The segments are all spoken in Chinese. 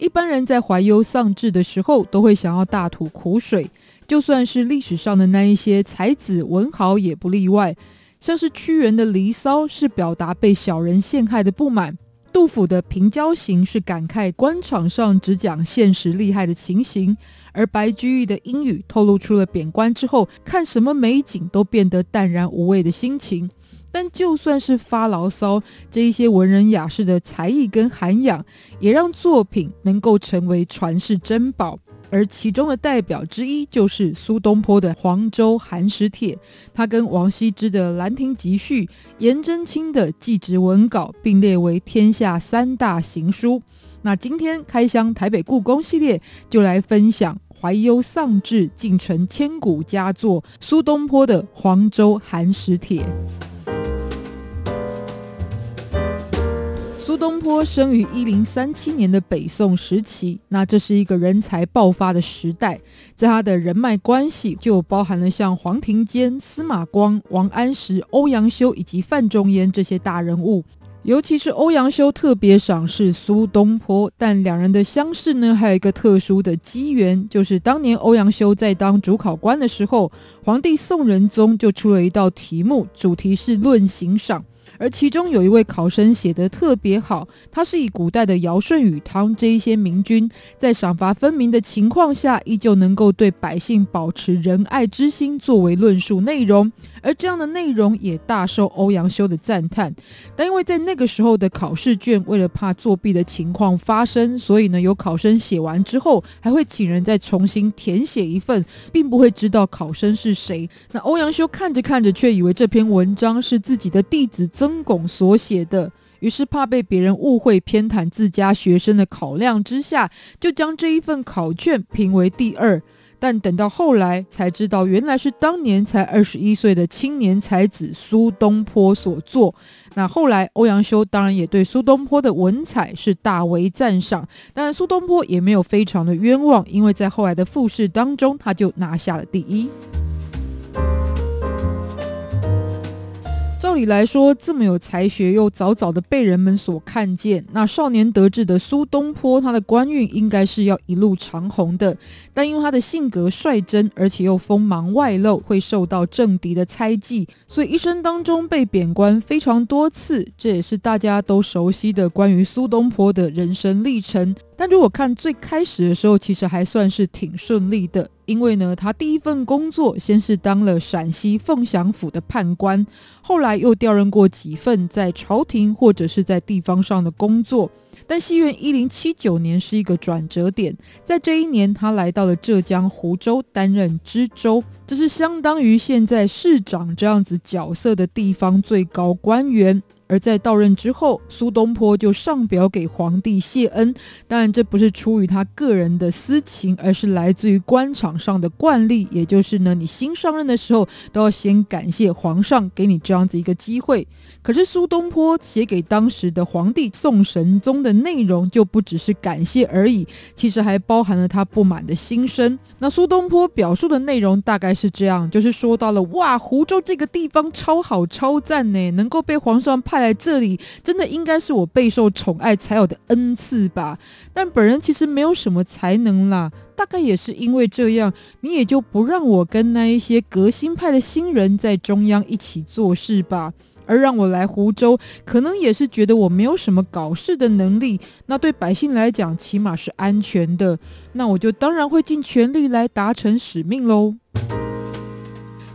一般人在怀忧丧志的时候，都会想要大吐苦水。就算是历史上的那一些才子文豪也不例外，像是屈原的《离骚》是表达被小人陷害的不满，杜甫的《平交行》是感慨官场上只讲现实利害的情形，而白居易的《阴雨》透露出了贬官之后看什么美景都变得淡然无味的心情。但就算是发牢骚，这一些文人雅士的才艺跟涵养，也让作品能够成为传世珍宝。而其中的代表之一就是苏东坡的《黄州寒食帖》，他跟王羲之的《兰亭集序》、颜真卿的《祭侄文稿》并列为天下三大行书。那今天开箱台北故宫系列，就来分享怀忧丧志竟成千古佳作苏东坡的《黄州寒食帖》。苏东坡生于一零三七年的北宋时期，那这是一个人才爆发的时代，在他的人脉关系就包含了像黄庭坚、司马光、王安石、欧阳修以及范仲淹这些大人物。尤其是欧阳修特别赏识苏东坡，但两人的相识呢，还有一个特殊的机缘，就是当年欧阳修在当主考官的时候，皇帝宋仁宗就出了一道题目，主题是论行赏。而其中有一位考生写得特别好，他是以古代的尧舜禹汤这一些明君，在赏罚分明的情况下，依旧能够对百姓保持仁爱之心作为论述内容。而这样的内容也大受欧阳修的赞叹，但因为在那个时候的考试卷，为了怕作弊的情况发生，所以呢，有考生写完之后，还会请人再重新填写一份，并不会知道考生是谁。那欧阳修看着看着，却以为这篇文章是自己的弟子曾巩所写的，于是怕被别人误会偏袒自家学生的考量之下，就将这一份考卷评为第二。但等到后来才知道，原来是当年才二十一岁的青年才子苏东坡所作。那后来欧阳修当然也对苏东坡的文采是大为赞赏，但苏东坡也没有非常的冤枉，因为在后来的复试当中，他就拿下了第一。照理来说，这么有才学又早早的被人们所看见，那少年得志的苏东坡，他的官运应该是要一路长虹的。但因为他的性格率真，而且又锋芒外露，会受到政敌的猜忌，所以一生当中被贬官非常多次。这也是大家都熟悉的关于苏东坡的人生历程。但如果看最开始的时候，其实还算是挺顺利的，因为呢，他第一份工作先是当了陕西凤翔府的判官，后来又调任过几份在朝廷或者是在地方上的工作。但西元一零七九年是一个转折点，在这一年，他来到了浙江湖州担任知州，这是相当于现在市长这样子角色的地方最高官员。而在到任之后，苏东坡就上表给皇帝谢恩。但，这不是出于他个人的私情，而是来自于官场上的惯例。也就是呢，你新上任的时候，都要先感谢皇上给你这样子一个机会。可是苏东坡写给当时的皇帝宋神宗的内容，就不只是感谢而已，其实还包含了他不满的心声。那苏东坡表述的内容大概是这样，就是说到了哇，湖州这个地方超好超赞呢，能够被皇上派来这里，真的应该是我备受宠爱才有的恩赐吧。但本人其实没有什么才能啦，大概也是因为这样，你也就不让我跟那一些革新派的新人在中央一起做事吧。而让我来湖州，可能也是觉得我没有什么搞事的能力。那对百姓来讲，起码是安全的。那我就当然会尽全力来达成使命喽。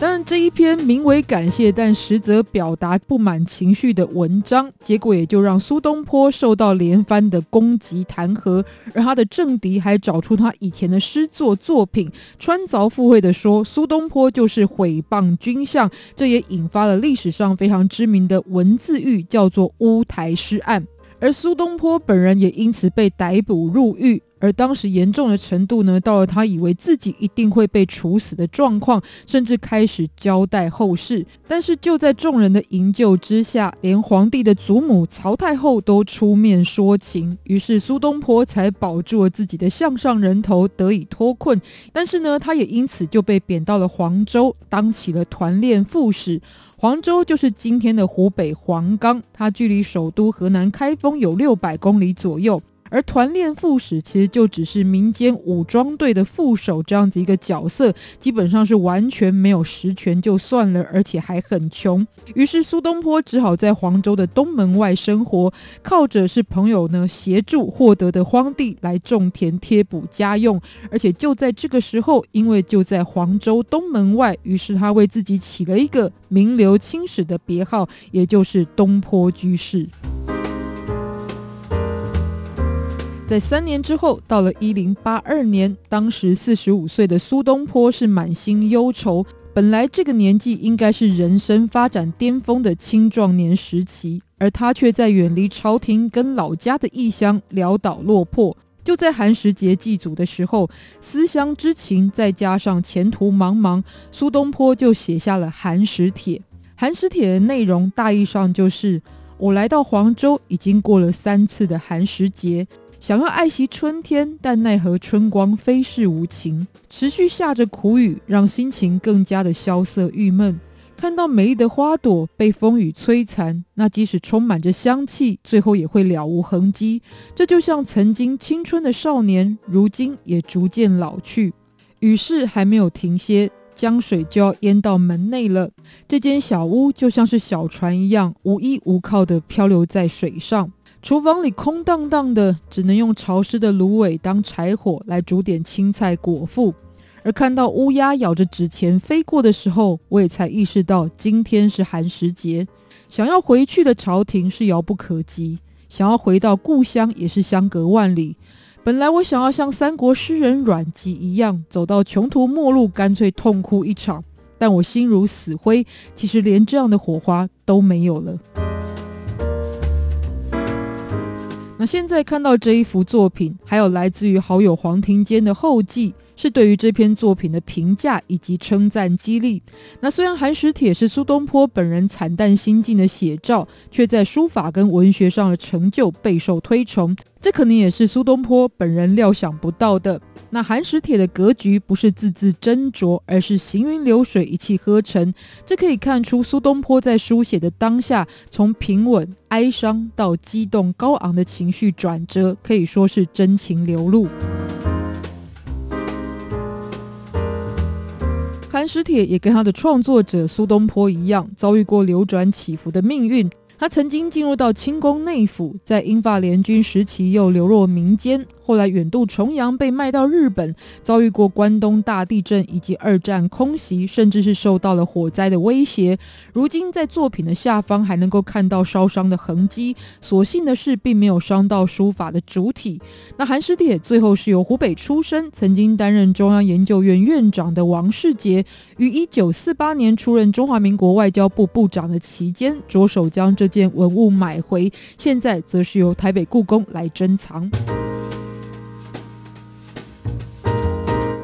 当然，这一篇名为感谢，但实则表达不满情绪的文章，结果也就让苏东坡受到连番的攻击弹劾，而他的政敌还找出他以前的诗作作品，穿凿附会的说苏东坡就是毁谤君相，这也引发了历史上非常知名的文字狱，叫做乌台诗案。而苏东坡本人也因此被逮捕入狱。而当时严重的程度呢，到了他以为自己一定会被处死的状况，甚至开始交代后事。但是就在众人的营救之下，连皇帝的祖母曹太后都出面说情，于是苏东坡才保住了自己的项上人头，得以脱困。但是呢，他也因此就被贬到了黄州，当起了团练副使。黄州就是今天的湖北黄冈，它距离首都河南开封有六百公里左右。而团练副使其实就只是民间武装队的副手这样子一个角色，基本上是完全没有实权就算了，而且还很穷。于是苏东坡只好在黄州的东门外生活，靠着是朋友呢协助获得的荒地来种田贴补家用。而且就在这个时候，因为就在黄州东门外，于是他为自己起了一个名留青史的别号，也就是东坡居士。在三年之后，到了一零八二年，当时四十五岁的苏东坡是满心忧愁。本来这个年纪应该是人生发展巅峰的青壮年时期，而他却在远离朝廷跟老家的异乡潦倒落魄。就在寒食节祭祖的时候，思乡之情再加上前途茫茫，苏东坡就写下了《寒食帖》。《寒食帖》的内容大意上就是：我来到黄州，已经过了三次的寒食节。想要爱惜春天，但奈何春光飞逝无情，持续下着苦雨，让心情更加的萧瑟郁闷。看到美丽的花朵被风雨摧残，那即使充满着香气，最后也会了无痕迹。这就像曾经青春的少年，如今也逐渐老去。雨势还没有停歇，江水就要淹到门内了。这间小屋就像是小船一样，无依无靠地漂流在水上。厨房里空荡荡的，只能用潮湿的芦苇当柴火来煮点青菜果腹。而看到乌鸦咬着纸钱飞过的时候，我也才意识到今天是寒食节。想要回去的朝廷是遥不可及，想要回到故乡也是相隔万里。本来我想要像三国诗人阮籍一样，走到穷途末路，干脆痛哭一场。但我心如死灰，其实连这样的火花都没有了。那现在看到这一幅作品，还有来自于好友黄庭坚的后记。是对于这篇作品的评价以及称赞激励。那虽然《寒食帖》是苏东坡本人惨淡心境的写照，却在书法跟文学上的成就备受推崇。这可能也是苏东坡本人料想不到的。那《寒食帖》的格局不是字字斟酌，而是行云流水，一气呵成。这可以看出苏东坡在书写的当下，从平稳哀伤到激动高昂的情绪转折，可以说是真情流露。《诗帖》也跟他的创作者苏东坡一样，遭遇过流转起伏的命运。他曾经进入到清宫内府，在英法联军时期又流落民间。后来远渡重洋，被卖到日本，遭遇过关东大地震以及二战空袭，甚至是受到了火灾的威胁。如今在作品的下方还能够看到烧伤的痕迹，所幸的是并没有伤到书法的主体。那《寒食帖》最后是由湖北出身、曾经担任中央研究院院长的王世杰，于一九四八年出任中华民国外交部部长的期间，着手将这件文物买回，现在则是由台北故宫来珍藏。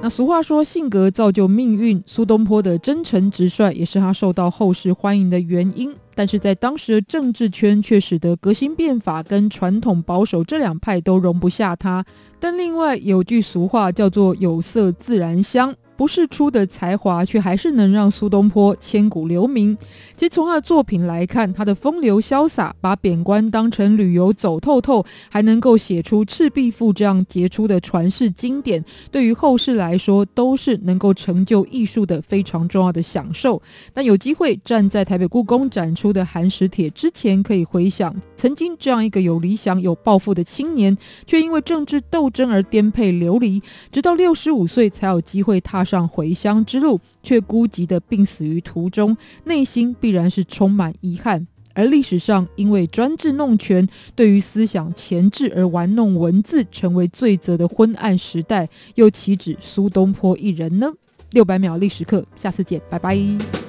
那俗话说，性格造就命运。苏东坡的真诚直率，也是他受到后世欢迎的原因。但是在当时的政治圈，却使得革新变法跟传统保守这两派都容不下他。但另外有句俗话叫做“有色自然香”。不世出的才华，却还是能让苏东坡千古留名。其实从他的作品来看，他的风流潇洒，把贬官当成旅游走透透，还能够写出《赤壁赋》这样杰出的传世经典，对于后世来说，都是能够成就艺术的非常重要的享受。那有机会站在台北故宫展出的《寒食帖》之前，可以回想曾经这样一个有理想、有抱负的青年，却因为政治斗争而颠沛流离，直到六十五岁才有机会踏上回乡之路，却孤寂地病死于途中，内心必然是充满遗憾。而历史上因为专制弄权，对于思想钳制而玩弄文字，成为罪责的昏暗时代，又岂止苏东坡一人呢？六百秒历史课，下次见，拜拜。